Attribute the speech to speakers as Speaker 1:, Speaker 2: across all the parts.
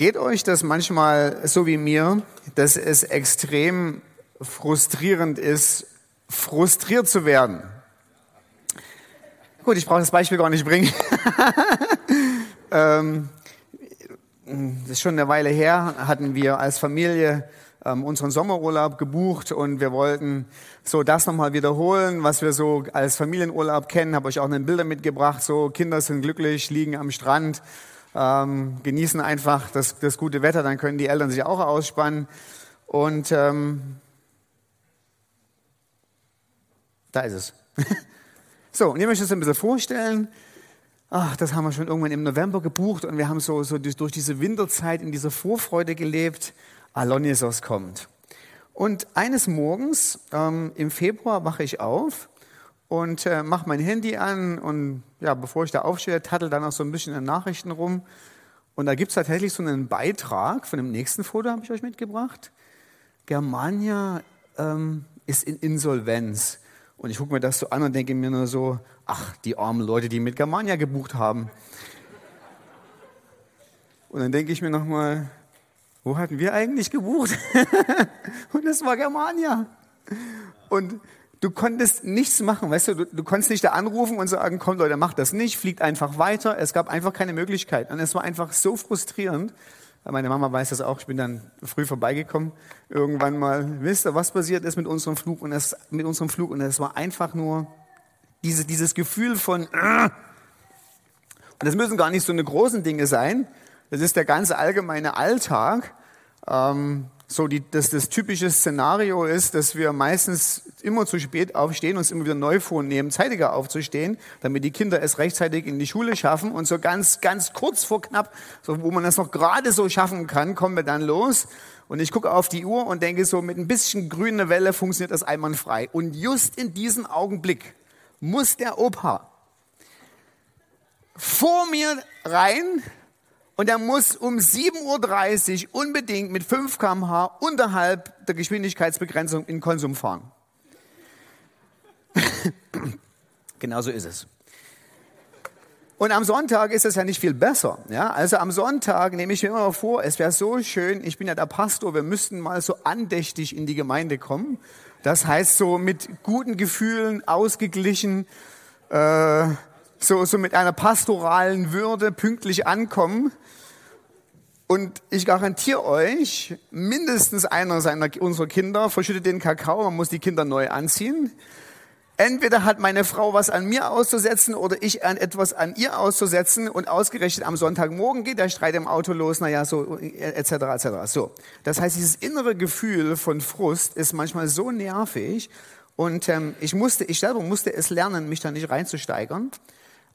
Speaker 1: Geht euch das manchmal so wie mir, dass es extrem frustrierend ist, frustriert zu werden? Gut, ich brauche das Beispiel gar nicht bringen. ähm, das ist schon eine Weile her, hatten wir als Familie ähm, unseren Sommerurlaub gebucht und wir wollten so das nochmal wiederholen, was wir so als Familienurlaub kennen. Habe euch auch eine Bilder mitgebracht. So Kinder sind glücklich, liegen am Strand ähm, genießen einfach das, das gute Wetter, dann können die Eltern sich auch ausspannen. Und ähm, da ist es. so, und ihr möchtet es ein bisschen vorstellen. Ach, das haben wir schon irgendwann im November gebucht und wir haben so, so durch diese Winterzeit in dieser Vorfreude gelebt. Alonisos kommt. Und eines Morgens ähm, im Februar wache ich auf und äh, mache mein Handy an und ja, bevor ich da aufstehe, tattel dann auch so ein bisschen in Nachrichten rum. Und da gibt es tatsächlich so einen Beitrag von dem nächsten Foto, habe ich euch mitgebracht. Germania ähm, ist in Insolvenz. Und ich gucke mir das so an und denke mir nur so, ach, die armen Leute, die mit Germania gebucht haben. Und dann denke ich mir nochmal, wo hatten wir eigentlich gebucht? und das war Germania. Und du konntest nichts machen, weißt du, du, du konntest nicht da anrufen und sagen, komm Leute, mach das nicht, fliegt einfach weiter. Es gab einfach keine Möglichkeit. Und es war einfach so frustrierend. Meine Mama weiß das auch, ich bin dann früh vorbeigekommen, irgendwann mal, wisst ihr, was passiert ist mit unserem Flug und es, mit unserem Flug und es war einfach nur diese, dieses Gefühl von, äh. und das müssen gar nicht so eine großen Dinge sein, das ist der ganze allgemeine Alltag, ähm, so die, dass das typische Szenario ist, dass wir meistens immer zu spät aufstehen, uns immer wieder neu vornehmen, zeitiger aufzustehen, damit die Kinder es rechtzeitig in die Schule schaffen und so ganz, ganz kurz vor knapp, so wo man das noch gerade so schaffen kann, kommen wir dann los. Und ich gucke auf die Uhr und denke so, mit ein bisschen grüner Welle funktioniert das einwandfrei. Und just in diesem Augenblick muss der Opa vor mir rein, und er muss um 7.30 Uhr unbedingt mit 5 km/h unterhalb der Geschwindigkeitsbegrenzung in Konsum fahren. Genauso ist es. Und am Sonntag ist es ja nicht viel besser. Ja? Also am Sonntag nehme ich mir immer vor, es wäre so schön, ich bin ja der Pastor, wir müssten mal so andächtig in die Gemeinde kommen. Das heißt so mit guten Gefühlen, ausgeglichen, äh, so, so mit einer pastoralen Würde pünktlich ankommen. Und ich garantiere euch, mindestens einer seiner, unserer Kinder verschüttet den Kakao, man muss die Kinder neu anziehen. Entweder hat meine Frau was an mir auszusetzen oder ich an etwas an ihr auszusetzen und ausgerechnet am Sonntagmorgen geht der Streit im Auto los, naja, so, etc., etc. So. Das heißt, dieses innere Gefühl von Frust ist manchmal so nervig und ähm, ich musste, ich selber musste es lernen, mich da nicht reinzusteigern.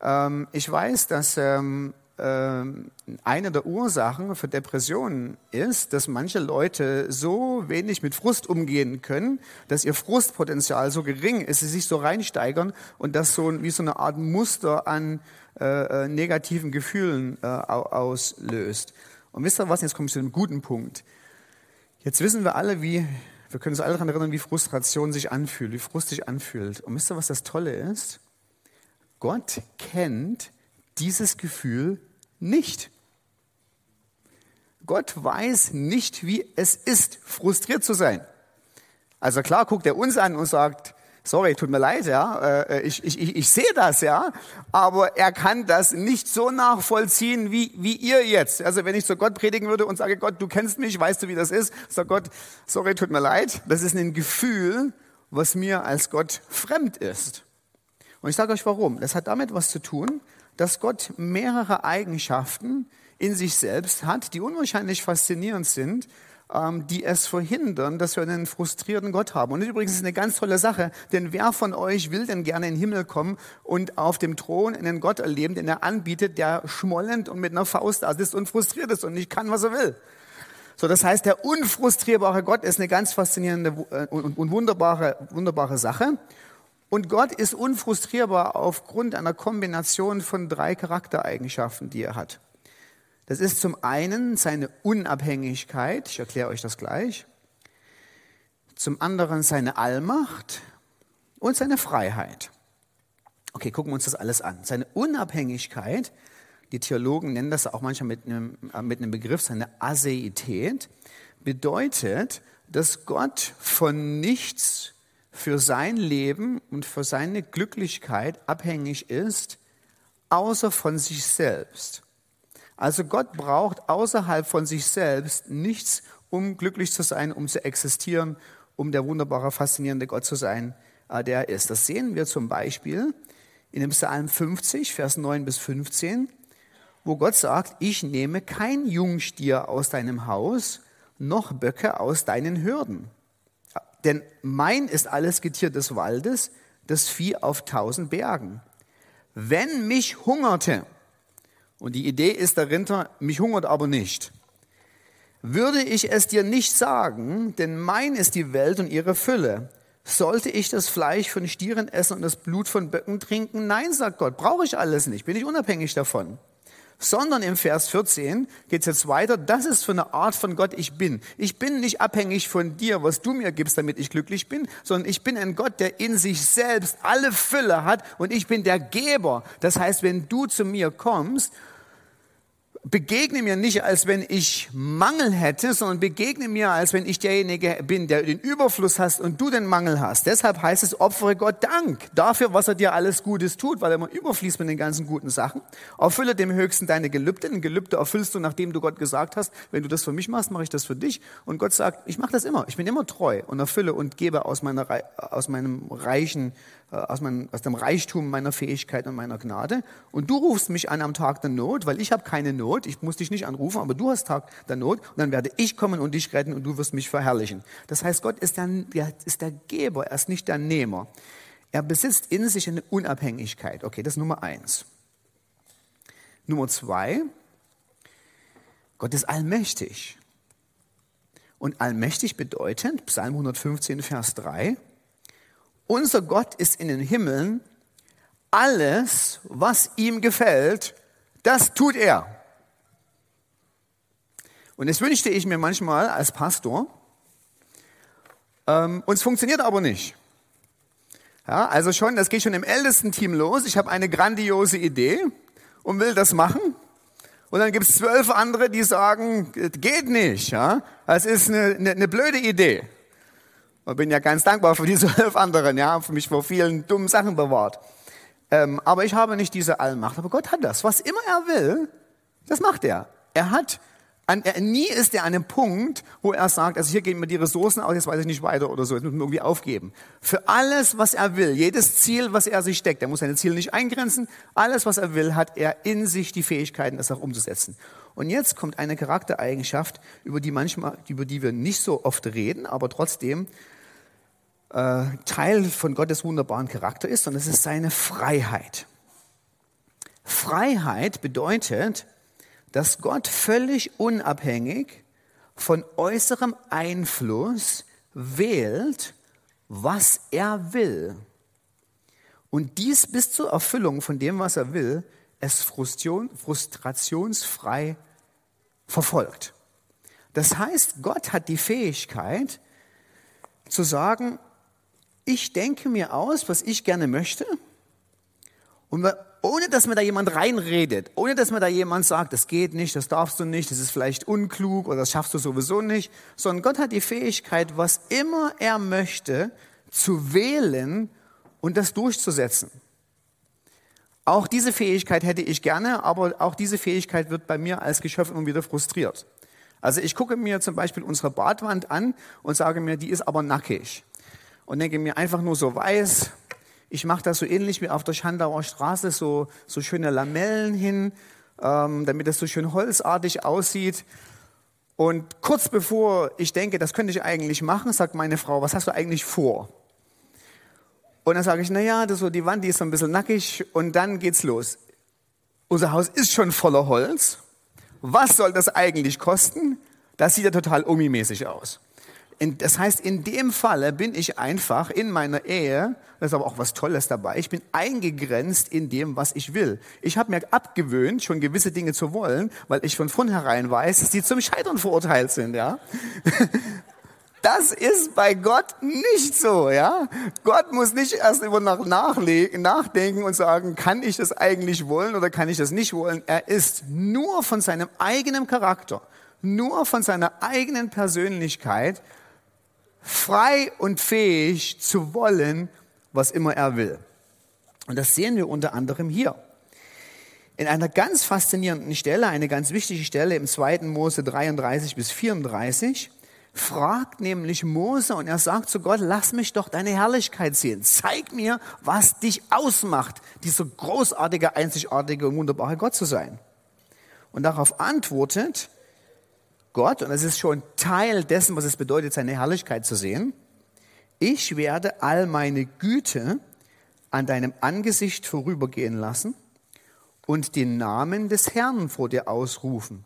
Speaker 1: Ähm, ich weiß, dass ähm, ähm, eine der Ursachen für Depressionen ist, dass manche Leute so wenig mit Frust umgehen können, dass ihr Frustpotenzial so gering ist, sie sich so reinsteigern und das so wie so eine Art Muster an äh, äh negativen Gefühlen äh, auslöst. Und wisst ihr was? Jetzt komme ich zu einem guten Punkt. Jetzt wissen wir alle, wie wir können uns alle daran erinnern, wie Frustration sich anfühlt, wie Frust sich anfühlt. Und wisst ihr, was das Tolle ist? Gott kennt dieses Gefühl nicht. Gott weiß nicht, wie es ist, frustriert zu sein. Also klar guckt er uns an und sagt, sorry, tut mir leid, ja, äh, ich, ich, ich, sehe das, ja, aber er kann das nicht so nachvollziehen wie, wie ihr jetzt. Also wenn ich zu Gott predigen würde und sage, Gott, du kennst mich, weißt du, wie das ist, sagt Gott, sorry, tut mir leid, das ist ein Gefühl, was mir als Gott fremd ist. Und ich sage euch warum. Das hat damit was zu tun, dass Gott mehrere Eigenschaften in sich selbst hat, die unwahrscheinlich faszinierend sind, ähm, die es verhindern, dass wir einen frustrierten Gott haben. Und übrigens ist eine ganz tolle Sache, denn wer von euch will denn gerne in den Himmel kommen und auf dem Thron einen Gott erleben, den er anbietet, der schmollend und mit einer Faust da ist und frustriert ist und nicht kann, was er will? So, das heißt, der unfrustrierbare Gott ist eine ganz faszinierende äh, und wunderbare, wunderbare Sache. Und Gott ist unfrustrierbar aufgrund einer Kombination von drei Charaktereigenschaften, die er hat. Das ist zum einen seine Unabhängigkeit, ich erkläre euch das gleich, zum anderen seine Allmacht und seine Freiheit. Okay, gucken wir uns das alles an. Seine Unabhängigkeit, die Theologen nennen das auch manchmal mit einem, äh, mit einem Begriff, seine Aseität, bedeutet, dass Gott von nichts für sein Leben und für seine Glücklichkeit abhängig ist, außer von sich selbst. Also Gott braucht außerhalb von sich selbst nichts, um glücklich zu sein, um zu existieren, um der wunderbare, faszinierende Gott zu sein, äh, der er ist. Das sehen wir zum Beispiel in dem Psalm 50, Vers 9 bis 15, wo Gott sagt, ich nehme kein Jungstier aus deinem Haus, noch Böcke aus deinen Hürden. Denn mein ist alles Getier des Waldes, das Vieh auf tausend Bergen. Wenn mich hungerte, und die Idee ist dahinter, mich hungert aber nicht. Würde ich es dir nicht sagen, denn mein ist die Welt und ihre Fülle. Sollte ich das Fleisch von Stieren essen und das Blut von Böcken trinken? Nein, sagt Gott, brauche ich alles nicht, bin ich unabhängig davon sondern im Vers 14 geht es jetzt weiter, das ist für eine Art von Gott ich bin. Ich bin nicht abhängig von dir, was du mir gibst, damit ich glücklich bin, sondern ich bin ein Gott, der in sich selbst alle Fülle hat und ich bin der Geber. Das heißt, wenn du zu mir kommst begegne mir nicht, als wenn ich Mangel hätte, sondern begegne mir, als wenn ich derjenige bin, der den Überfluss hast und du den Mangel hast. Deshalb heißt es, opfere Gott Dank dafür, was er dir alles Gutes tut, weil er immer überfließt mit den ganzen guten Sachen. Erfülle dem Höchsten deine Gelübde. Ein Gelübde erfüllst du, nachdem du Gott gesagt hast, wenn du das für mich machst, mache ich das für dich. Und Gott sagt, ich mache das immer. Ich bin immer treu und erfülle und gebe aus, meiner, aus meinem reichen aus, meinem, aus dem Reichtum meiner Fähigkeit und meiner Gnade. Und du rufst mich an am Tag der Not, weil ich habe keine Not. Ich muss dich nicht anrufen, aber du hast Tag der Not. Und dann werde ich kommen und dich retten und du wirst mich verherrlichen. Das heißt, Gott ist der, ist der Geber, er ist nicht der Nehmer. Er besitzt in sich eine Unabhängigkeit. Okay, das ist Nummer eins. Nummer zwei, Gott ist allmächtig. Und allmächtig bedeutet, Psalm 115, Vers 3, unser Gott ist in den Himmeln. Alles, was ihm gefällt, das tut er. Und das wünschte ich mir manchmal als Pastor. Ähm, und es funktioniert aber nicht. Ja, also schon, das geht schon im ältesten Team los. Ich habe eine grandiose Idee und will das machen. Und dann gibt es zwölf andere, die sagen, geht nicht. Ja? Das ist eine, eine, eine blöde Idee. Und bin ja ganz dankbar für diese elf anderen, ja, für mich vor vielen dummen Sachen bewahrt. Ähm, aber ich habe nicht diese Allmacht. Aber Gott hat das. Was immer er will, das macht er. Er hat, an, er, nie ist er an einem Punkt, wo er sagt, also hier gehen mir die Ressourcen aus, jetzt weiß ich nicht weiter oder so, jetzt muss man irgendwie aufgeben. Für alles, was er will, jedes Ziel, was er sich steckt, er muss seine Ziele nicht eingrenzen, alles, was er will, hat er in sich die Fähigkeiten, das auch umzusetzen. Und jetzt kommt eine Charaktereigenschaft, über die manchmal, über die wir nicht so oft reden, aber trotzdem äh, Teil von Gottes wunderbaren Charakter ist, sondern es ist seine Freiheit. Freiheit bedeutet, dass Gott völlig unabhängig von äußerem Einfluss wählt, was er will. Und dies bis zur Erfüllung von dem, was er will, es frustrationsfrei verfolgt. Das heißt, Gott hat die Fähigkeit zu sagen, ich denke mir aus, was ich gerne möchte. Und ohne dass mir da jemand reinredet, ohne dass mir da jemand sagt, das geht nicht, das darfst du nicht, das ist vielleicht unklug oder das schaffst du sowieso nicht, sondern Gott hat die Fähigkeit, was immer er möchte, zu wählen und das durchzusetzen. Auch diese Fähigkeit hätte ich gerne, aber auch diese Fähigkeit wird bei mir als Geschöpf immer wieder frustriert. Also ich gucke mir zum Beispiel unsere Badwand an und sage mir, die ist aber nackig und denke mir einfach nur so weiß. Ich mache das so ähnlich wie auf der Schandauer Straße, so, so schöne Lamellen hin, ähm, damit es so schön holzartig aussieht. Und kurz bevor ich denke, das könnte ich eigentlich machen, sagt meine Frau, was hast du eigentlich vor? Und dann sage ich, na ja, das so die Wand, die ist so ein bisschen nackig und dann geht's los. Unser Haus ist schon voller Holz. Was soll das eigentlich kosten? Das sieht ja total omi-mäßig aus. Das heißt, in dem Falle bin ich einfach in meiner Ehe, das ist aber auch was Tolles dabei, ich bin eingegrenzt in dem, was ich will. Ich habe mir abgewöhnt, schon gewisse Dinge zu wollen, weil ich von vornherein weiß, dass die zum Scheitern verurteilt sind, ja. Das ist bei Gott nicht so, ja. Gott muss nicht erst über nach nachdenken und sagen, kann ich das eigentlich wollen oder kann ich das nicht wollen. Er ist nur von seinem eigenen Charakter, nur von seiner eigenen Persönlichkeit frei und fähig zu wollen, was immer er will. Und das sehen wir unter anderem hier. In einer ganz faszinierenden Stelle, eine ganz wichtige Stelle im 2. Mose 33 bis 34, fragt nämlich Mose und er sagt zu Gott, lass mich doch deine Herrlichkeit sehen. Zeig mir, was dich ausmacht, dieser großartige, einzigartige und wunderbare Gott zu sein. Und darauf antwortet Gott, und das ist schon Teil dessen, was es bedeutet, seine Herrlichkeit zu sehen, ich werde all meine Güte an deinem Angesicht vorübergehen lassen und den Namen des Herrn vor dir ausrufen.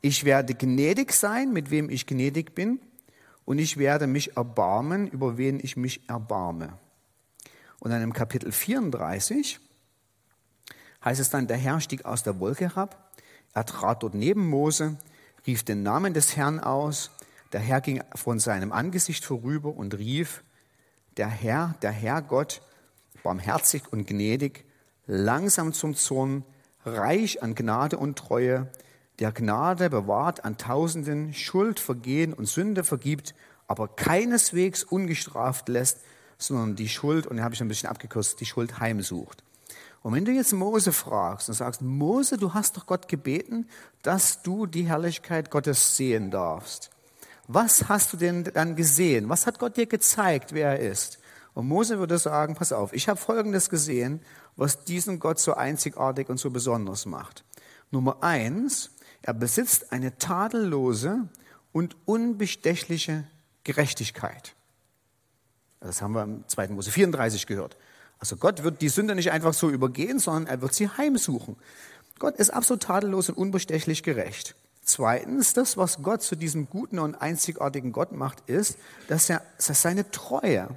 Speaker 1: Ich werde gnädig sein, mit wem ich gnädig bin, und ich werde mich erbarmen, über wen ich mich erbarme. Und dann im Kapitel 34 heißt es dann, der Herr stieg aus der Wolke herab, er trat dort neben Mose, rief den Namen des Herrn aus. Der Herr ging von seinem Angesicht vorüber und rief, der Herr, der Herr Gott, barmherzig und gnädig, langsam zum Zorn, reich an Gnade und Treue, der Gnade bewahrt an Tausenden, Schuld, Vergehen und Sünde vergibt, aber keineswegs ungestraft lässt, sondern die Schuld, und da habe ich ein bisschen abgekürzt, die Schuld heimsucht. Und wenn du jetzt Mose fragst und sagst, Mose, du hast doch Gott gebeten, dass du die Herrlichkeit Gottes sehen darfst. Was hast du denn dann gesehen? Was hat Gott dir gezeigt, wer er ist? Und Mose würde sagen, pass auf, ich habe Folgendes gesehen, was diesen Gott so einzigartig und so besonders macht. Nummer eins, er besitzt eine tadellose und unbestechliche Gerechtigkeit. Das haben wir im 2. Mose 34 gehört. Also Gott wird die Sünde nicht einfach so übergehen, sondern er wird sie heimsuchen. Gott ist absolut tadellos und unbestechlich gerecht. Zweitens, das, was Gott zu diesem guten und einzigartigen Gott macht, ist, dass er, dass seine Treue,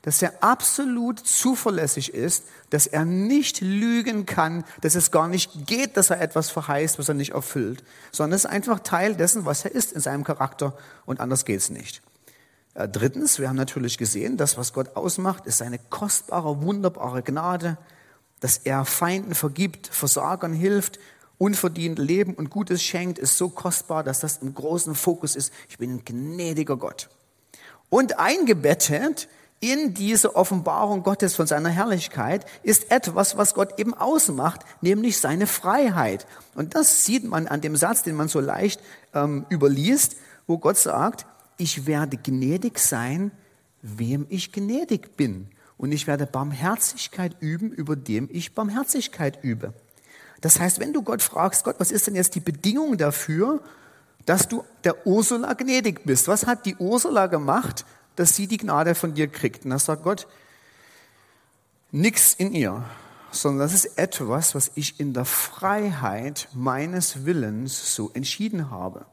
Speaker 1: dass er absolut zuverlässig ist, dass er nicht lügen kann, dass es gar nicht geht, dass er etwas verheißt, was er nicht erfüllt, sondern es ist einfach Teil dessen, was er ist in seinem Charakter und anders geht's nicht. Äh, drittens, wir haben natürlich gesehen, das, was Gott ausmacht, ist seine kostbare, wunderbare Gnade, dass er Feinden vergibt, Versagern hilft, unverdient Leben und Gutes schenkt, ist so kostbar, dass das im großen Fokus ist. Ich bin ein gnädiger Gott. Und eingebettet in diese Offenbarung Gottes von seiner Herrlichkeit ist etwas, was Gott eben ausmacht, nämlich seine Freiheit. Und das sieht man an dem Satz, den man so leicht ähm, überliest, wo Gott sagt, ich werde gnädig sein, wem ich gnädig bin. Und ich werde Barmherzigkeit üben, über dem ich Barmherzigkeit übe. Das heißt, wenn du Gott fragst, Gott, was ist denn jetzt die Bedingung dafür, dass du der Ursula gnädig bist? Was hat die Ursula gemacht, dass sie die Gnade von dir kriegt? Und da sagt Gott, nichts in ihr, sondern das ist etwas, was ich in der Freiheit meines Willens so entschieden habe.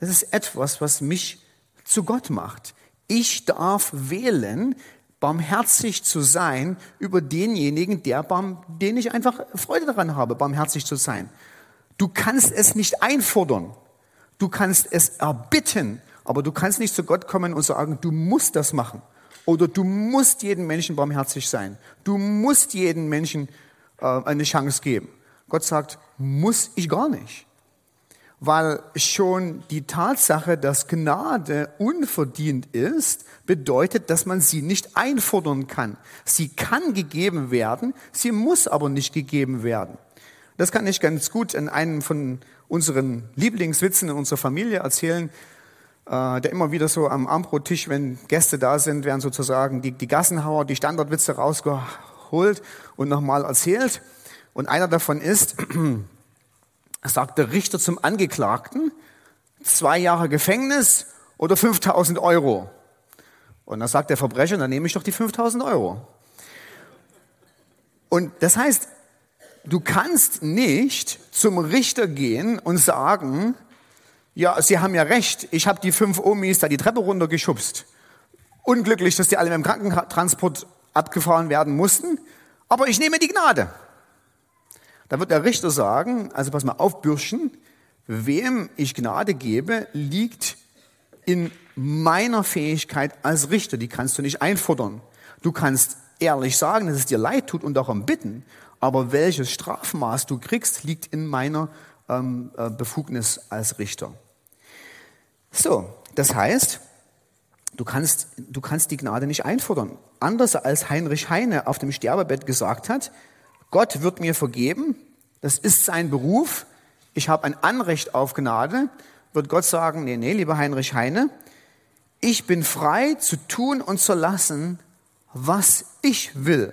Speaker 1: Das ist etwas, was mich zu Gott macht. Ich darf wählen, barmherzig zu sein über denjenigen, der, den ich einfach Freude daran habe, barmherzig zu sein. Du kannst es nicht einfordern. Du kannst es erbitten, aber du kannst nicht zu Gott kommen und sagen, du musst das machen. Oder du musst jedem Menschen barmherzig sein. Du musst jedem Menschen äh, eine Chance geben. Gott sagt, muss ich gar nicht weil schon die Tatsache, dass Gnade unverdient ist, bedeutet, dass man sie nicht einfordern kann. Sie kann gegeben werden, sie muss aber nicht gegeben werden. Das kann ich ganz gut in einem von unseren Lieblingswitzen in unserer Familie erzählen, äh, der immer wieder so am Armbrottisch, wenn Gäste da sind, werden sozusagen die, die Gassenhauer, die Standardwitze rausgeholt und nochmal erzählt. Und einer davon ist, sagt der Richter zum Angeklagten, zwei Jahre Gefängnis oder 5000 Euro. Und dann sagt der Verbrecher, dann nehme ich doch die 5000 Euro. Und das heißt, du kannst nicht zum Richter gehen und sagen, ja, Sie haben ja recht, ich habe die fünf Omis da die Treppe runtergeschubst. Unglücklich, dass die alle mit dem Krankentransport abgefahren werden mussten, aber ich nehme die Gnade. Da wird der Richter sagen, also pass mal auf, Bürschen, wem ich Gnade gebe, liegt in meiner Fähigkeit als Richter. Die kannst du nicht einfordern. Du kannst ehrlich sagen, dass es dir leid tut und darum bitten, aber welches Strafmaß du kriegst, liegt in meiner ähm, äh, Befugnis als Richter. So, das heißt, du kannst, du kannst die Gnade nicht einfordern. Anders als Heinrich Heine auf dem Sterbebett gesagt hat, Gott wird mir vergeben, das ist sein Beruf, ich habe ein Anrecht auf Gnade, wird Gott sagen, nee, nee, lieber Heinrich Heine, ich bin frei zu tun und zu lassen, was ich will.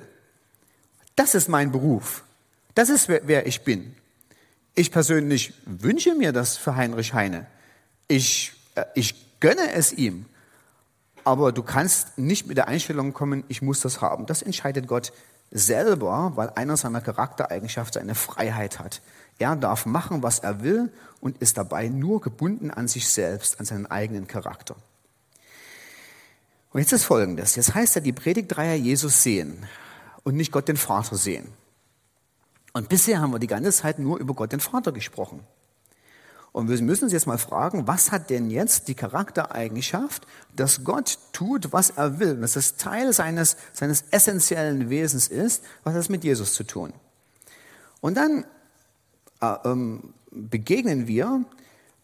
Speaker 1: Das ist mein Beruf. Das ist, wer, wer ich bin. Ich persönlich wünsche mir das für Heinrich Heine. Ich, äh, ich gönne es ihm. Aber du kannst nicht mit der Einstellung kommen, ich muss das haben. Das entscheidet Gott selber, weil einer seiner Charaktereigenschaften seine Freiheit hat. Er darf machen, was er will und ist dabei nur gebunden an sich selbst, an seinen eigenen Charakter. Und jetzt ist Folgendes. Jetzt heißt ja, die Predigtreihe Jesus sehen und nicht Gott den Vater sehen. Und bisher haben wir die ganze Zeit nur über Gott den Vater gesprochen. Und wir müssen uns jetzt mal fragen, was hat denn jetzt die Charaktereigenschaft, dass Gott tut, was er will, dass es Teil seines, seines essentiellen Wesens ist, was hat das mit Jesus zu tun? Und dann äh, ähm, begegnen wir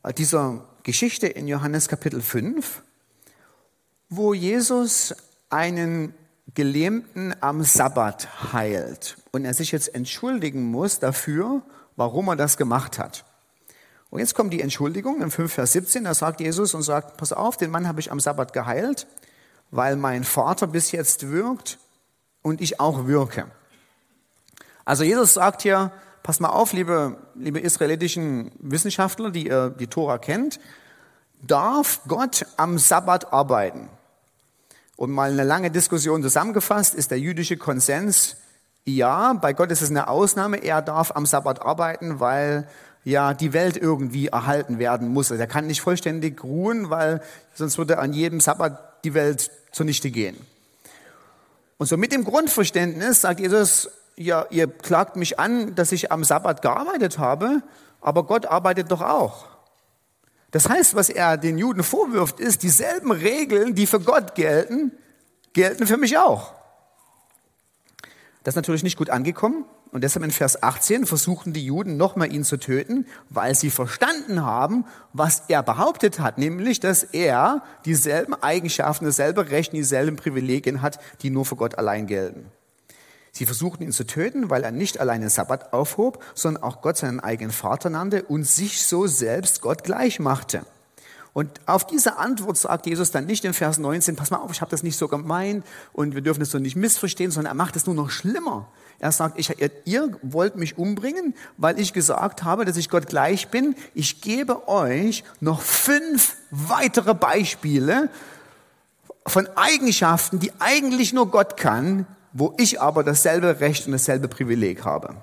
Speaker 1: äh, dieser Geschichte in Johannes Kapitel 5, wo Jesus einen Gelähmten am Sabbat heilt und er sich jetzt entschuldigen muss dafür, warum er das gemacht hat. Und jetzt kommt die Entschuldigung in 5 Vers 17, da sagt Jesus und sagt, pass auf, den Mann habe ich am Sabbat geheilt, weil mein Vater bis jetzt wirkt und ich auch wirke. Also Jesus sagt hier, pass mal auf, liebe, liebe israelitischen Wissenschaftler, die ihr die Tora kennt, darf Gott am Sabbat arbeiten? Und mal eine lange Diskussion zusammengefasst ist der jüdische Konsens, ja, bei Gott ist es eine Ausnahme, er darf am Sabbat arbeiten, weil ja die Welt irgendwie erhalten werden muss. Also er kann nicht vollständig ruhen, weil sonst würde an jedem Sabbat die Welt zunichte gehen. Und so mit dem Grundverständnis sagt Jesus, ja, ihr klagt mich an, dass ich am Sabbat gearbeitet habe, aber Gott arbeitet doch auch. Das heißt, was er den Juden vorwirft, ist, dieselben Regeln, die für Gott gelten, gelten für mich auch. Das ist natürlich nicht gut angekommen. Und deshalb in Vers 18 versuchten die Juden nochmal ihn zu töten, weil sie verstanden haben, was er behauptet hat, nämlich, dass er dieselben Eigenschaften, dasselbe Recht, dieselben Privilegien hat, die nur für Gott allein gelten. Sie versuchten ihn zu töten, weil er nicht allein den Sabbat aufhob, sondern auch Gott seinen eigenen Vater nannte und sich so selbst Gott gleich machte. Und auf diese Antwort sagt Jesus dann nicht in Vers 19, pass mal auf, ich habe das nicht so gemeint und wir dürfen es so nicht missverstehen, sondern er macht es nur noch schlimmer. Er sagt, ich, ihr, wollt mich umbringen, weil ich gesagt habe, dass ich Gott gleich bin. Ich gebe euch noch fünf weitere Beispiele von Eigenschaften, die eigentlich nur Gott kann, wo ich aber dasselbe Recht und dasselbe Privileg habe.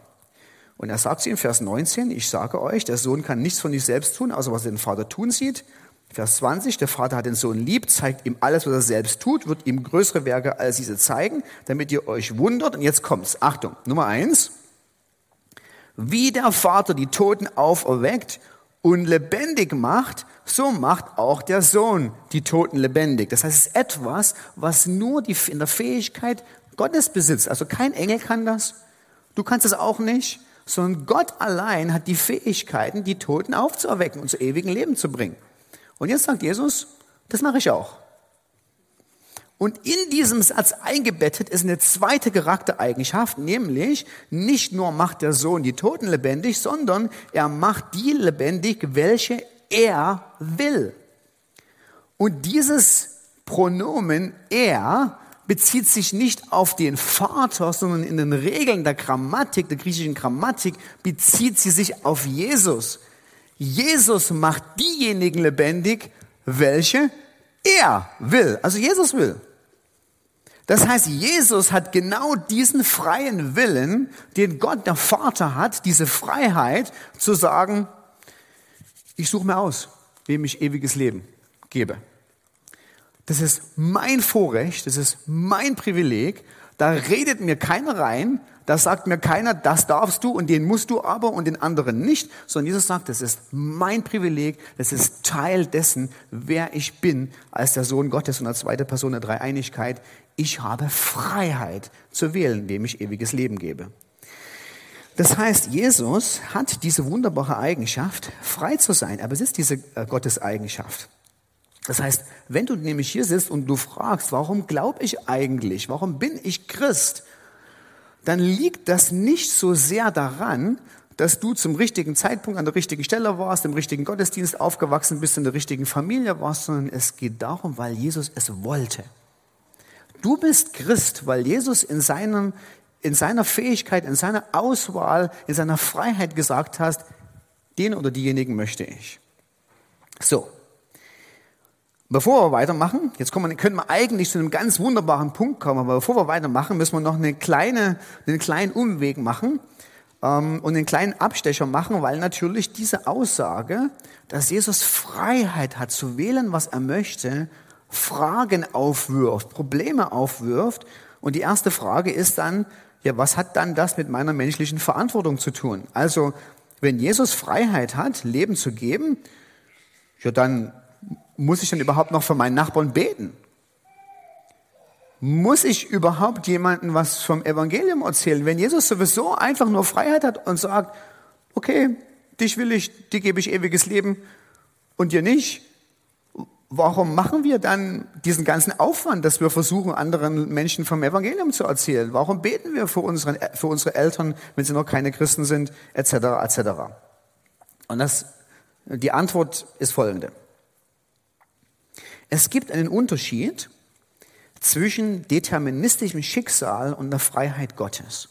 Speaker 1: Und er sagt sie in Vers 19, ich sage euch, der Sohn kann nichts von sich selbst tun, außer was er den Vater tun sieht. Vers 20, der Vater hat den Sohn lieb, zeigt ihm alles, was er selbst tut, wird ihm größere Werke als diese zeigen, damit ihr euch wundert. Und jetzt kommt's. Achtung, Nummer eins. Wie der Vater die Toten auferweckt und lebendig macht, so macht auch der Sohn die Toten lebendig. Das heißt, es ist etwas, was nur die, in der Fähigkeit Gottes besitzt. Also kein Engel kann das. Du kannst es auch nicht. Sondern Gott allein hat die Fähigkeiten, die Toten aufzuerwecken und zu ewigen Leben zu bringen. Und jetzt sagt Jesus, das mache ich auch. Und in diesem Satz eingebettet ist eine zweite Charaktereigenschaft, nämlich nicht nur macht der Sohn die Toten lebendig, sondern er macht die lebendig, welche er will. Und dieses Pronomen er bezieht sich nicht auf den Vater, sondern in den Regeln der Grammatik, der griechischen Grammatik, bezieht sie sich auf Jesus. Jesus macht diejenigen lebendig, welche er will. Also Jesus will. Das heißt, Jesus hat genau diesen freien Willen, den Gott der Vater hat, diese Freiheit zu sagen, ich suche mir aus, wem ich ewiges Leben gebe. Das ist mein Vorrecht, das ist mein Privileg. Da redet mir keiner rein, da sagt mir keiner, das darfst du und den musst du aber und den anderen nicht, sondern Jesus sagt, das ist mein Privileg, das ist Teil dessen, wer ich bin als der Sohn Gottes und als zweite Person der Dreieinigkeit. Ich habe Freiheit zu wählen, dem ich ewiges Leben gebe. Das heißt, Jesus hat diese wunderbare Eigenschaft, frei zu sein. Er besitzt diese äh, Gotteseigenschaft. Das heißt, wenn du nämlich hier sitzt und du fragst, warum glaube ich eigentlich, warum bin ich Christ, dann liegt das nicht so sehr daran, dass du zum richtigen Zeitpunkt an der richtigen Stelle warst, im richtigen Gottesdienst aufgewachsen bist, in der richtigen Familie warst, sondern es geht darum, weil Jesus es wollte. Du bist Christ, weil Jesus in, seinem, in seiner Fähigkeit, in seiner Auswahl, in seiner Freiheit gesagt hast, den oder diejenigen möchte ich. So, Bevor wir weitermachen, jetzt kommen, können wir eigentlich zu einem ganz wunderbaren Punkt kommen, aber bevor wir weitermachen, müssen wir noch eine kleine, einen kleinen Umweg machen ähm, und einen kleinen Abstecher machen, weil natürlich diese Aussage, dass Jesus Freiheit hat zu wählen, was er möchte, Fragen aufwirft, Probleme aufwirft. Und die erste Frage ist dann, ja, was hat dann das mit meiner menschlichen Verantwortung zu tun? Also, wenn Jesus Freiheit hat, Leben zu geben, ja, dann muss ich denn überhaupt noch für meinen Nachbarn beten? Muss ich überhaupt jemandem was vom Evangelium erzählen? Wenn Jesus sowieso einfach nur Freiheit hat und sagt, okay, dich will ich, dir gebe ich ewiges Leben und dir nicht, warum machen wir dann diesen ganzen Aufwand, dass wir versuchen, anderen Menschen vom Evangelium zu erzählen? Warum beten wir für, unseren, für unsere Eltern, wenn sie noch keine Christen sind, etc., etc.? Und das, die Antwort ist folgende. Es gibt einen Unterschied zwischen deterministischem Schicksal und der Freiheit Gottes.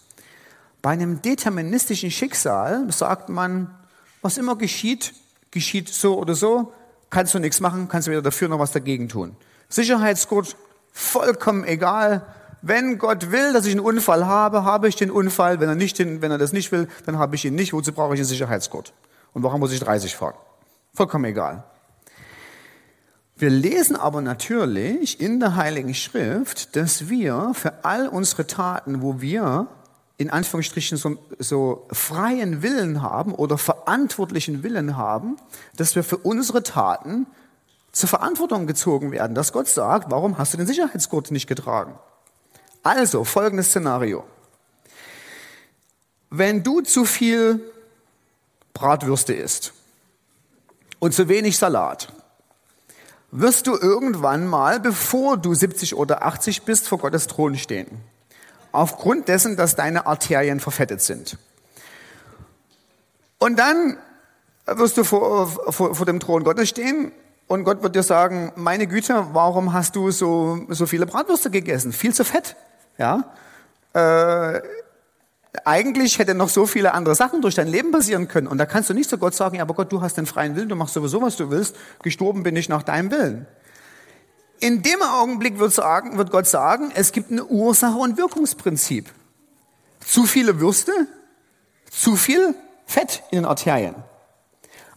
Speaker 1: Bei einem deterministischen Schicksal sagt man, was immer geschieht, geschieht so oder so, kannst du nichts machen, kannst du weder dafür noch was dagegen tun. Sicherheitsgurt, vollkommen egal. Wenn Gott will, dass ich einen Unfall habe, habe ich den Unfall. Wenn er, nicht wenn er das nicht will, dann habe ich ihn nicht. Wozu brauche ich einen Sicherheitsgurt? Und warum muss ich 30 fahren? Vollkommen egal. Wir lesen aber natürlich in der Heiligen Schrift, dass wir für all unsere Taten, wo wir in Anführungsstrichen so, so freien Willen haben oder verantwortlichen Willen haben, dass wir für unsere Taten zur Verantwortung gezogen werden. Dass Gott sagt, warum hast du den Sicherheitsgurt nicht getragen? Also, folgendes Szenario. Wenn du zu viel Bratwürste isst und zu wenig Salat, wirst du irgendwann mal, bevor du 70 oder 80 bist, vor Gottes Thron stehen. Aufgrund dessen, dass deine Arterien verfettet sind. Und dann wirst du vor, vor, vor dem Thron Gottes stehen und Gott wird dir sagen, meine Güte, warum hast du so, so viele Bratwürste gegessen? Viel zu fett. Ja? Äh, eigentlich hätte noch so viele andere Sachen durch dein Leben passieren können. Und da kannst du nicht zu Gott sagen, ja, aber Gott, du hast den freien Willen, du machst sowieso, was du willst. Gestorben bin ich nach deinem Willen. In dem Augenblick wird, sagen, wird Gott sagen, es gibt ein Ursache- und Wirkungsprinzip. Zu viele Würste, zu viel Fett in den Arterien.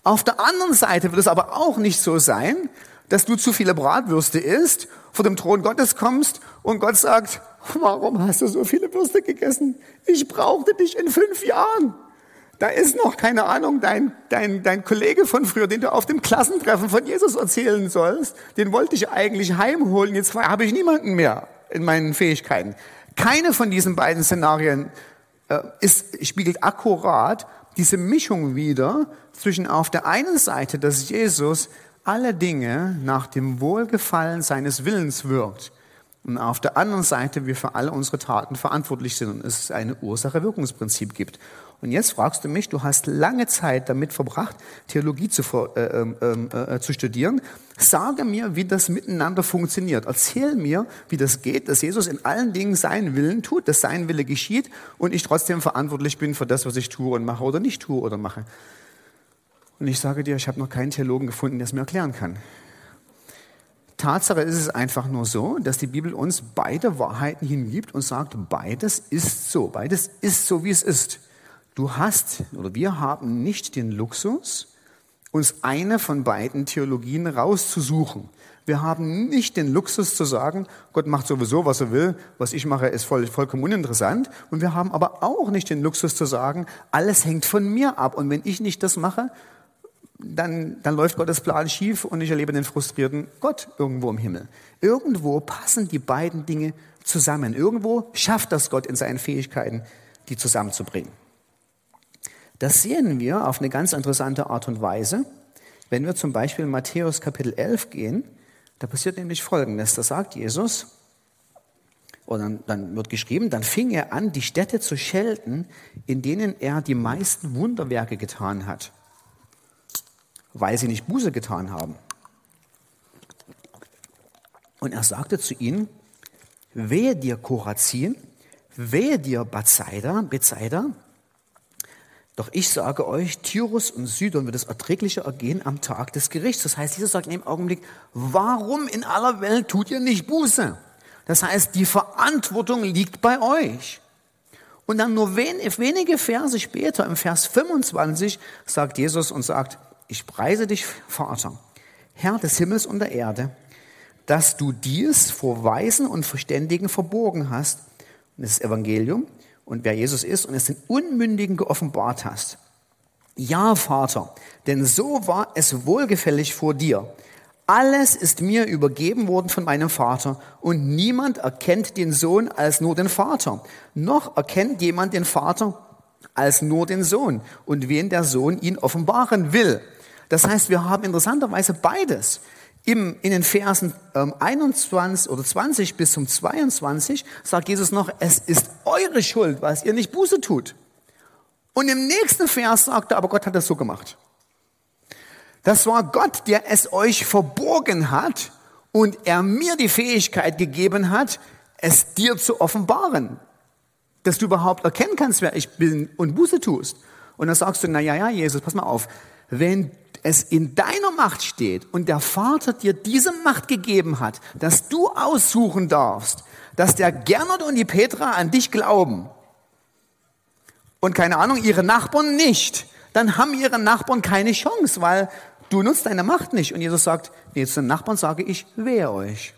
Speaker 1: Auf der anderen Seite wird es aber auch nicht so sein, dass du zu viele Bratwürste isst, vor dem Thron Gottes kommst und Gott sagt, warum hast du so viele Würste gegessen? Ich brauchte dich in fünf Jahren. Da ist noch, keine Ahnung, dein, dein, dein Kollege von früher, den du auf dem Klassentreffen von Jesus erzählen sollst, den wollte ich eigentlich heimholen, jetzt habe ich niemanden mehr in meinen Fähigkeiten. Keine von diesen beiden Szenarien äh, ist, spiegelt akkurat diese Mischung wider zwischen auf der einen Seite, dass Jesus alle Dinge nach dem Wohlgefallen seines Willens wirkt und auf der anderen Seite wir für alle unsere Taten verantwortlich sind und es ein Ursache-Wirkungsprinzip gibt. Und jetzt fragst du mich, du hast lange Zeit damit verbracht, Theologie zu, äh, äh, äh, zu studieren. Sage mir, wie das miteinander funktioniert. Erzähl mir, wie das geht, dass Jesus in allen Dingen seinen Willen tut, dass sein Wille geschieht und ich trotzdem verantwortlich bin für das, was ich tue und mache oder nicht tue oder mache. Und ich sage dir, ich habe noch keinen Theologen gefunden, der es mir erklären kann. Tatsache ist es einfach nur so, dass die Bibel uns beide Wahrheiten hingibt und sagt, beides ist so, beides ist so, wie es ist. Du hast oder wir haben nicht den Luxus, uns eine von beiden Theologien rauszusuchen. Wir haben nicht den Luxus zu sagen, Gott macht sowieso, was er will, was ich mache, ist voll, vollkommen uninteressant. Und wir haben aber auch nicht den Luxus zu sagen, alles hängt von mir ab. Und wenn ich nicht das mache, dann, dann läuft Gottes Plan schief und ich erlebe den frustrierten Gott irgendwo im Himmel. Irgendwo passen die beiden Dinge zusammen. Irgendwo schafft das Gott in seinen Fähigkeiten, die zusammenzubringen. Das sehen wir auf eine ganz interessante Art und Weise, wenn wir zum Beispiel in Matthäus Kapitel 11 gehen. Da passiert nämlich Folgendes. Da sagt Jesus, dann, dann wird geschrieben, dann fing er an, die Städte zu schelten, in denen er die meisten Wunderwerke getan hat weil sie nicht Buße getan haben. Und er sagte zu ihnen, wehe dir Korazin, wehe dir Bethsaida, Bethsaida, doch ich sage euch, Tyrus und Sidon wird es erträglicher ergehen am Tag des Gerichts. Das heißt, Jesus sagt in dem Augenblick, warum in aller Welt tut ihr nicht Buße? Das heißt, die Verantwortung liegt bei euch. Und dann nur wenige Verse später, im Vers 25, sagt Jesus und sagt, ich preise dich, Vater, Herr des Himmels und der Erde, dass du dies vor Weisen und Verständigen verborgen hast, und das Evangelium, und wer Jesus ist, und es den Unmündigen geoffenbart hast. Ja, Vater, denn so war es wohlgefällig vor dir. Alles ist mir übergeben worden von meinem Vater, und niemand erkennt den Sohn als nur den Vater, noch erkennt jemand den Vater als nur den Sohn, und wen der Sohn ihn offenbaren will. Das heißt, wir haben interessanterweise beides. Im, in den Versen ähm, 21 oder 20 bis zum 22 sagt Jesus noch, es ist eure Schuld, was ihr nicht Buße tut. Und im nächsten Vers sagt er, aber Gott hat das so gemacht. Das war Gott, der es euch verborgen hat und er mir die Fähigkeit gegeben hat, es dir zu offenbaren. Dass du überhaupt erkennen kannst, wer ich bin und Buße tust. Und dann sagst du, na ja, ja, Jesus, pass mal auf. Wenn es in deiner Macht steht und der Vater dir diese Macht gegeben hat, dass du aussuchen darfst, dass der Gernot und die Petra an dich glauben und keine Ahnung, ihre Nachbarn nicht, dann haben ihre Nachbarn keine Chance, weil du nutzt deine Macht nicht. Und Jesus sagt, nee, zu den Nachbarn sage ich, wehe euch.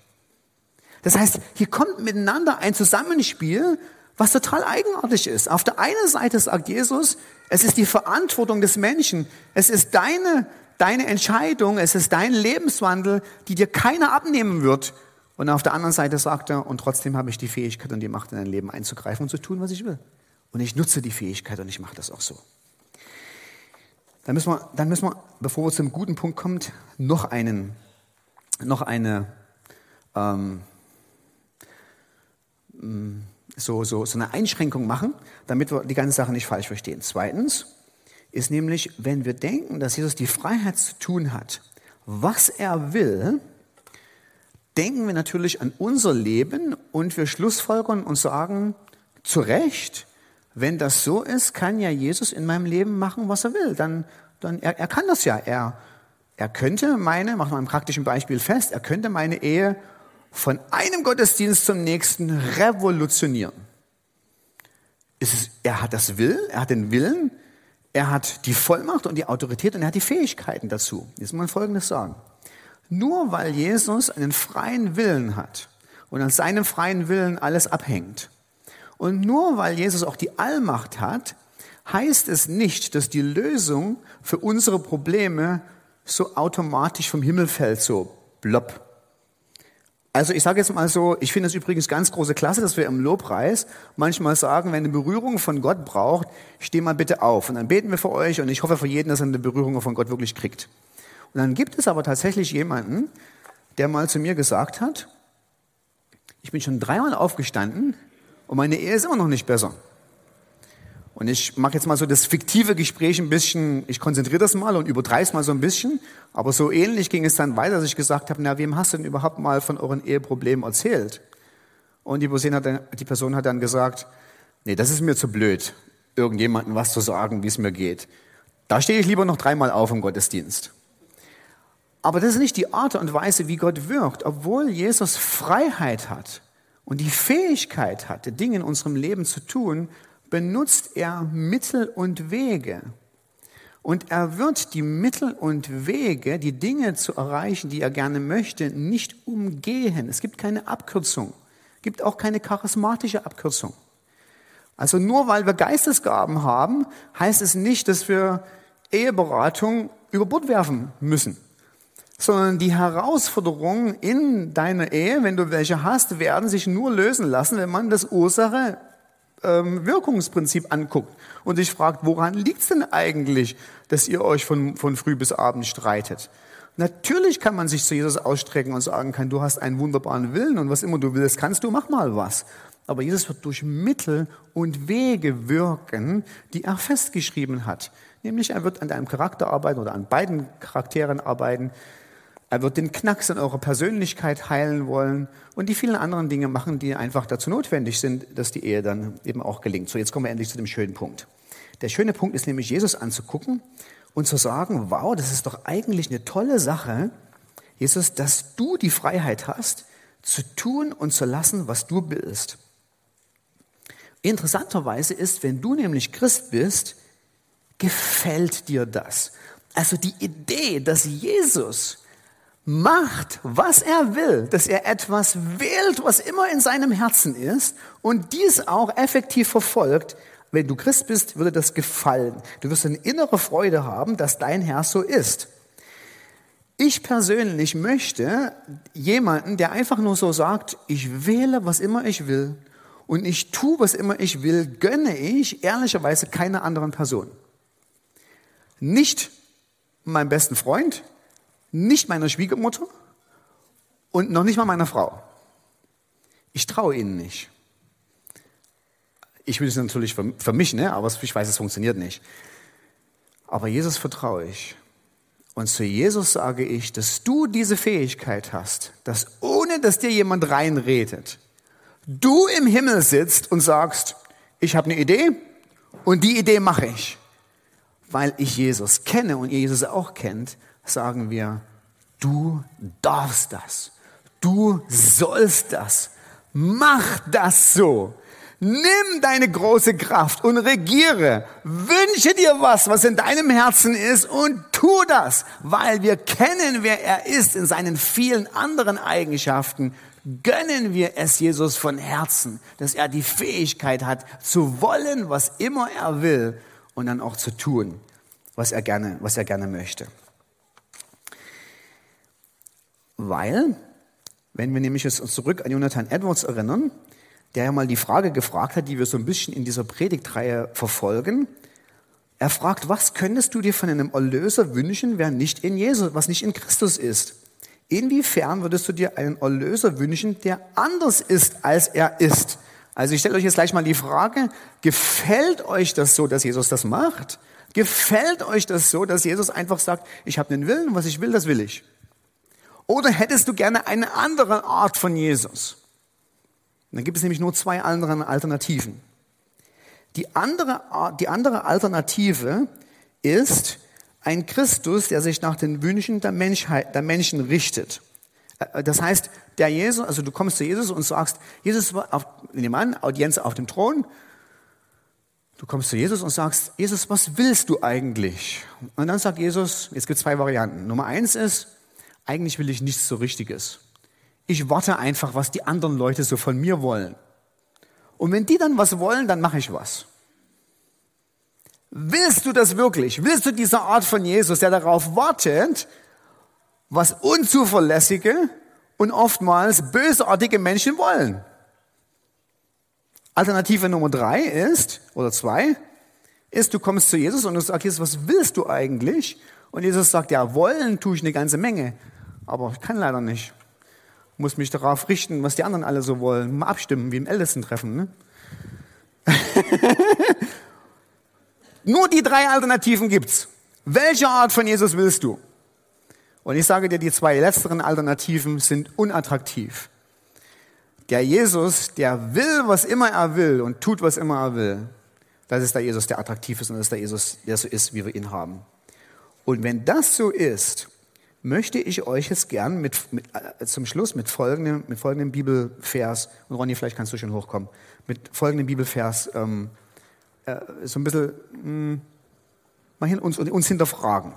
Speaker 1: Das heißt, hier kommt miteinander ein Zusammenspiel, was total eigenartig ist. Auf der einen Seite sagt Jesus, es ist die Verantwortung des Menschen, es ist deine, deine Entscheidung, es ist dein Lebenswandel, die dir keiner abnehmen wird. Und auf der anderen Seite sagt er, und trotzdem habe ich die Fähigkeit und die Macht in dein Leben einzugreifen und zu tun, was ich will. Und ich nutze die Fähigkeit und ich mache das auch so. Dann müssen wir, dann müssen wir, bevor wir zum guten Punkt kommen, noch einen, noch eine, ähm, so, so, so eine Einschränkung machen, damit wir die ganze Sache nicht falsch verstehen. Zweitens ist nämlich, wenn wir denken, dass Jesus die Freiheit zu tun hat, was er will, denken wir natürlich an unser Leben und wir schlussfolgern und sagen, zu Recht, wenn das so ist, kann ja Jesus in meinem Leben machen, was er will. Dann, dann er, er kann das ja. Er, er könnte meine, machen wir ein praktischen Beispiel fest, er könnte meine Ehe von einem Gottesdienst zum nächsten revolutionieren. Es, er hat das Willen, er hat den Willen, er hat die Vollmacht und die Autorität und er hat die Fähigkeiten dazu. Jetzt muss man Folgendes sagen. Nur weil Jesus einen freien Willen hat und an seinem freien Willen alles abhängt und nur weil Jesus auch die Allmacht hat, heißt es nicht, dass die Lösung für unsere Probleme so automatisch vom Himmel fällt, so blopp. Also ich sage jetzt mal so, ich finde es übrigens ganz große Klasse, dass wir im Lobpreis manchmal sagen, wenn eine Berührung von Gott braucht, steh mal bitte auf. Und dann beten wir für euch und ich hoffe für jeden, dass er eine Berührung von Gott wirklich kriegt. Und dann gibt es aber tatsächlich jemanden, der mal zu mir gesagt hat, ich bin schon dreimal aufgestanden und meine Ehe ist immer noch nicht besser. Und ich mache jetzt mal so das fiktive Gespräch ein bisschen, ich konzentriere das mal und übertreibe es mal so ein bisschen. Aber so ähnlich ging es dann weiter, dass ich gesagt habe, na, wem hast du denn überhaupt mal von euren Eheproblemen erzählt? Und die Person hat dann, die Person hat dann gesagt, nee, das ist mir zu blöd, irgendjemandem was zu sagen, wie es mir geht. Da stehe ich lieber noch dreimal auf im Gottesdienst. Aber das ist nicht die Art und Weise, wie Gott wirkt. Obwohl Jesus Freiheit hat und die Fähigkeit hatte, Dinge in unserem Leben zu tun, benutzt er Mittel und Wege. Und er wird die Mittel und Wege, die Dinge zu erreichen, die er gerne möchte, nicht umgehen. Es gibt keine Abkürzung. Es gibt auch keine charismatische Abkürzung. Also nur weil wir Geistesgaben haben, heißt es nicht, dass wir Eheberatung über Bord werfen müssen, sondern die Herausforderungen in deiner Ehe, wenn du welche hast, werden sich nur lösen lassen, wenn man das Ursache-Wirkungsprinzip ähm, anguckt und sich fragt, woran liegt es denn eigentlich, dass ihr euch von, von früh bis abend streitet? Natürlich kann man sich zu Jesus ausstrecken und sagen kann, du hast einen wunderbaren Willen und was immer du willst, kannst du, mach mal was. Aber Jesus wird durch Mittel und Wege wirken, die er festgeschrieben hat. Nämlich er wird an deinem Charakter arbeiten oder an beiden Charakteren arbeiten. Er wird den Knacks in eurer Persönlichkeit heilen wollen und die vielen anderen Dinge machen, die einfach dazu notwendig sind, dass die Ehe dann eben auch gelingt. So, jetzt kommen wir endlich zu dem schönen Punkt. Der schöne Punkt ist nämlich, Jesus anzugucken und zu sagen, wow, das ist doch eigentlich eine tolle Sache, Jesus, dass du die Freiheit hast, zu tun und zu lassen, was du willst. Interessanterweise ist, wenn du nämlich Christ bist, gefällt dir das? Also die Idee, dass Jesus macht, was er will, dass er etwas wählt, was immer in seinem Herzen ist und dies auch effektiv verfolgt, wenn du Christ bist, würde das gefallen. Du wirst eine innere Freude haben, dass dein Herr so ist. Ich persönlich möchte jemanden, der einfach nur so sagt, ich wähle, was immer ich will und ich tue, was immer ich will, gönne ich ehrlicherweise keiner anderen Person. Nicht meinem besten Freund, nicht meiner Schwiegermutter und noch nicht mal meiner Frau. Ich traue ihnen nicht. Ich will es natürlich für, für mich, ne? aber ich weiß, es funktioniert nicht. Aber Jesus vertraue ich. Und zu Jesus sage ich, dass du diese Fähigkeit hast, dass ohne dass dir jemand reinredet, du im Himmel sitzt und sagst, ich habe eine Idee und die Idee mache ich weil ich Jesus kenne und ihr Jesus auch kennt, sagen wir, du darfst das. Du sollst das. Mach das so. Nimm deine große Kraft und regiere. Wünsche dir was, was in deinem Herzen ist und tu das, weil wir kennen, wer er ist in seinen vielen anderen Eigenschaften. Gönnen wir es Jesus von Herzen, dass er die Fähigkeit hat, zu wollen, was immer er will und dann auch zu tun, was er gerne, was er gerne möchte. Weil, wenn wir nämlich uns zurück an Jonathan Edwards erinnern, der ja mal die Frage gefragt hat, die wir so ein bisschen in dieser Predigtreihe verfolgen. Er fragt, was könntest du dir von einem Erlöser wünschen, wer nicht in Jesus, was nicht in Christus ist? Inwiefern würdest du dir einen Erlöser wünschen, der anders ist, als er ist? Also ich stelle euch jetzt gleich mal die Frage, gefällt euch das so, dass Jesus das macht? Gefällt euch das so, dass Jesus einfach sagt, ich habe den Willen, was ich will, das will ich? Oder hättest du gerne eine andere Art von Jesus? dann gibt es nämlich nur zwei andere Alternativen. Die andere, die andere Alternative ist ein Christus, der sich nach den Wünschen der Menschheit, der Menschen richtet. Das heißt, der Jesus, also du kommst zu Jesus und sagst, Jesus war auf, nehmen an, Audienz auf dem Thron. Du kommst zu Jesus und sagst, Jesus, was willst du eigentlich? Und dann sagt Jesus, jetzt gibt es zwei Varianten. Nummer eins ist, eigentlich will ich nichts so Richtiges. Ich warte einfach, was die anderen Leute so von mir wollen. Und wenn die dann was wollen, dann mache ich was. Willst du das wirklich? Willst du diese Art von Jesus, der darauf wartet, was unzuverlässige und oftmals bösartige Menschen wollen. Alternative Nummer drei ist, oder zwei, ist, du kommst zu Jesus und du sagst, Jesus, was willst du eigentlich? Und Jesus sagt, ja, wollen tue ich eine ganze Menge, aber ich kann leider nicht. Ich muss mich darauf richten, was die anderen alle so wollen. Mal abstimmen, wie im Ältestentreffen. Ne? Nur die drei Alternativen gibt's. Welche Art von Jesus willst du? Und ich sage dir, die zwei letzteren Alternativen sind unattraktiv. Der Jesus, der will, was immer er will und tut, was immer er will, Das ist der Jesus, der attraktiv ist und das ist der Jesus, der so ist, wie wir ihn haben. Und wenn das so ist, möchte ich euch jetzt gern mit, mit, äh, zum Schluss mit folgendem, mit folgendem Bibelvers, und Ronny, vielleicht kannst du schon hochkommen, mit folgendem Bibelvers ähm, äh, so ein bisschen mh, hm, mal hin, uns, uns hinterfragen.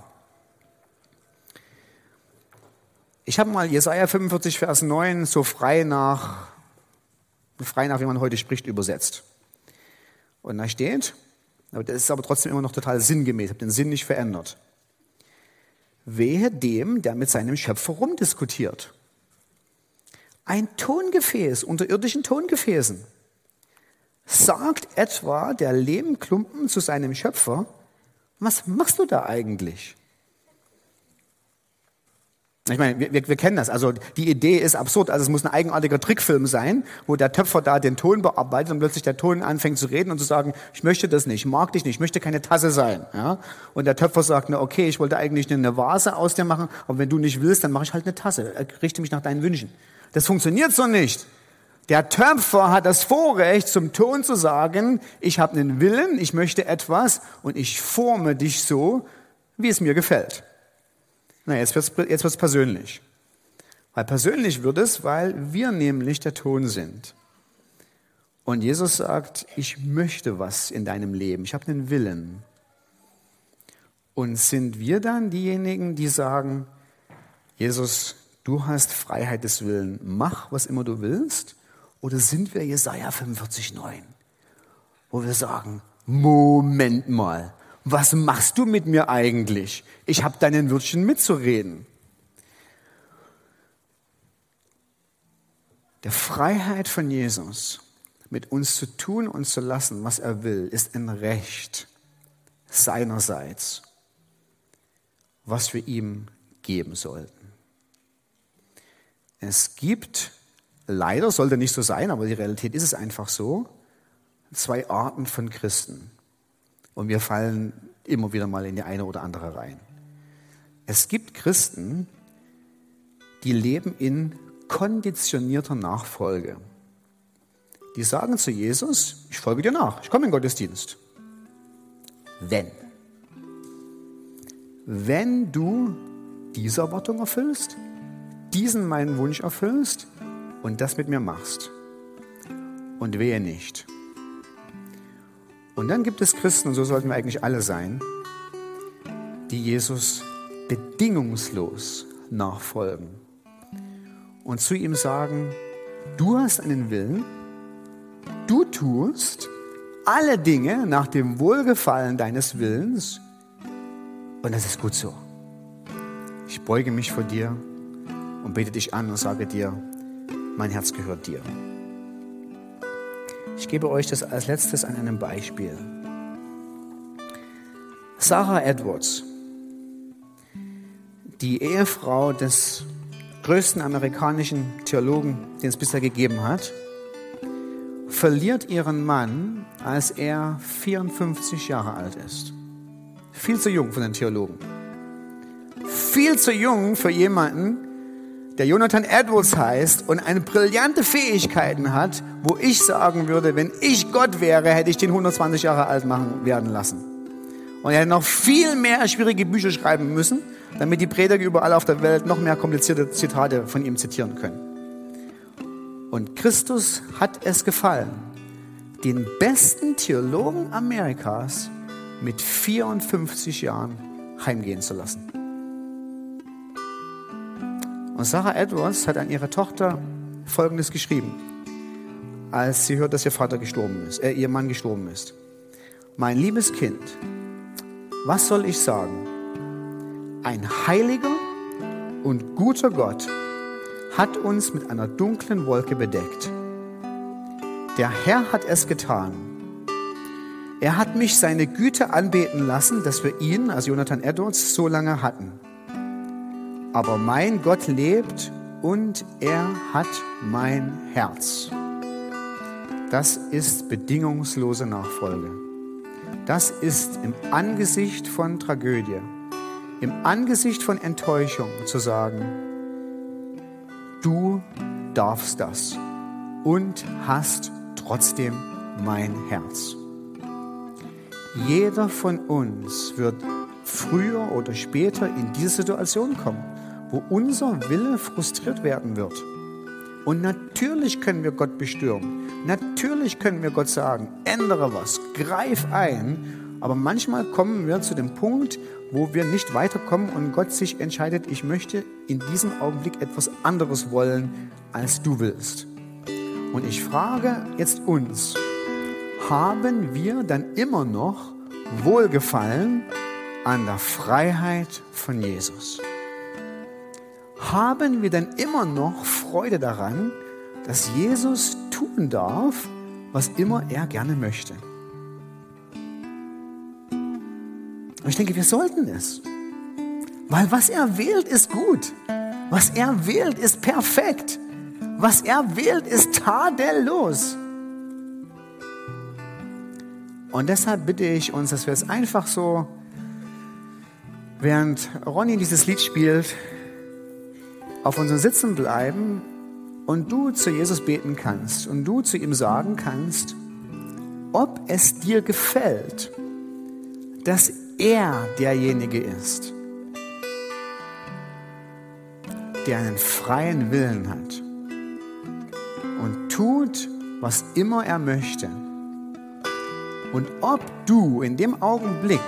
Speaker 1: Ich habe mal Jesaja 45, Vers 9 so frei nach, frei nach, wie man heute spricht, übersetzt. Und da steht, das ist aber trotzdem immer noch total sinngemäß, ich habe den Sinn nicht verändert. Wehe dem, der mit seinem Schöpfer rumdiskutiert. Ein Tongefäß unter irdischen Tongefäßen. Sagt etwa der Lehmklumpen zu seinem Schöpfer, was machst du da eigentlich? Ich meine, wir, wir, kennen das. Also die Idee ist absurd. Also es muss ein eigenartiger Trickfilm sein, wo der Töpfer da den Ton bearbeitet und plötzlich der Ton anfängt zu reden und zu sagen, ich möchte das nicht, ich mag dich nicht, ich möchte keine Tasse sein. Ja? Und der Töpfer sagt, na okay, ich wollte eigentlich eine Vase aus dir machen, aber wenn du nicht willst, dann mache ich halt eine Tasse. Richte mich nach deinen Wünschen. Das funktioniert so nicht. Der Töpfer hat das Vorrecht, zum Ton zu sagen, ich habe einen Willen, ich möchte etwas und ich forme dich so, wie es mir gefällt. Na, jetzt wird's, jetzt wird's persönlich. Weil persönlich wird es, weil wir nämlich der Ton sind. Und Jesus sagt, ich möchte was in deinem Leben, ich habe einen Willen. Und sind wir dann diejenigen, die sagen, Jesus, du hast Freiheit des Willens, mach, was immer du willst? Oder sind wir Jesaja 45,9, wo wir sagen, Moment mal, was machst du mit mir eigentlich? Ich habe deinen Würstchen mitzureden. Der Freiheit von Jesus, mit uns zu tun und zu lassen, was er will, ist ein Recht seinerseits, was wir ihm geben sollten. Es gibt, leider sollte nicht so sein, aber die Realität ist es einfach so, zwei Arten von Christen. Und wir fallen immer wieder mal in die eine oder andere rein. Es gibt Christen, die leben in konditionierter Nachfolge. Die sagen zu Jesus, ich folge dir nach, ich komme in den Gottesdienst. Wenn. Wenn du diese Erwartung erfüllst, diesen meinen Wunsch erfüllst und das mit mir machst. Und wehe nicht. Und dann gibt es Christen, und so sollten wir eigentlich alle sein, die Jesus bedingungslos nachfolgen und zu ihm sagen, du hast einen Willen, du tust alle Dinge nach dem Wohlgefallen deines Willens und das ist gut so. Ich beuge mich vor dir und bete dich an und sage dir, mein Herz gehört dir. Ich gebe euch das als letztes an einem Beispiel. Sarah Edwards, die Ehefrau des größten amerikanischen Theologen, den es bisher gegeben hat, verliert ihren Mann, als er 54 Jahre alt ist. Viel zu jung für den Theologen. Viel zu jung für jemanden, der Jonathan Edwards heißt und eine brillante Fähigkeiten hat, wo ich sagen würde, wenn ich Gott wäre, hätte ich den 120 Jahre alt machen werden lassen. Und er hätte noch viel mehr schwierige Bücher schreiben müssen, damit die Prediger überall auf der Welt noch mehr komplizierte Zitate von ihm zitieren können. Und Christus hat es gefallen, den besten Theologen Amerikas mit 54 Jahren heimgehen zu lassen. Und Sarah Edwards hat an ihre Tochter Folgendes geschrieben, als sie hört, dass ihr Vater gestorben ist, äh, ihr Mann gestorben ist. Mein liebes Kind, was soll ich sagen? Ein heiliger und guter Gott hat uns mit einer dunklen Wolke bedeckt. Der Herr hat es getan. Er hat mich seine Güte anbeten lassen, dass wir ihn, als Jonathan Edwards, so lange hatten. Aber mein Gott lebt und er hat mein Herz. Das ist bedingungslose Nachfolge. Das ist im Angesicht von Tragödie, im Angesicht von Enttäuschung zu sagen, du darfst das und hast trotzdem mein Herz. Jeder von uns wird früher oder später in diese Situation kommen, wo unser Wille frustriert werden wird. Und natürlich können wir Gott bestürmen. Natürlich können wir Gott sagen, ändere was, greif ein. Aber manchmal kommen wir zu dem Punkt, wo wir nicht weiterkommen und Gott sich entscheidet, ich möchte in diesem Augenblick etwas anderes wollen, als du willst. Und ich frage jetzt uns, haben wir dann immer noch Wohlgefallen an der Freiheit von Jesus? Haben wir dann immer noch Freude daran, dass Jesus tun darf, was immer er gerne möchte? Und ich denke, wir sollten es. Weil was er wählt, ist gut. Was er wählt, ist perfekt. Was er wählt, ist tadellos. Und deshalb bitte ich uns, dass wir es einfach so, während Ronny dieses Lied spielt, auf unseren Sitzen bleiben und du zu Jesus beten kannst und du zu ihm sagen kannst, ob es dir gefällt, dass er derjenige ist, der einen freien Willen hat und tut, was immer er möchte. Und ob du in dem Augenblick,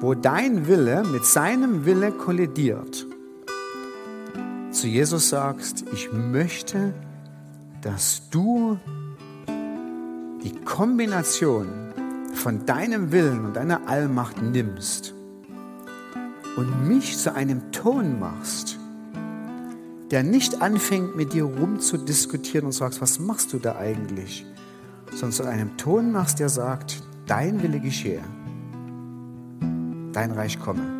Speaker 1: wo dein Wille mit seinem Wille kollidiert, zu Jesus sagst, ich möchte, dass du die Kombination von deinem Willen und deiner Allmacht nimmst und mich zu einem Ton machst, der nicht anfängt, mit dir rumzudiskutieren und sagst, was machst du da eigentlich, sondern zu einem Ton machst, der sagt, dein Wille geschehe, dein Reich komme.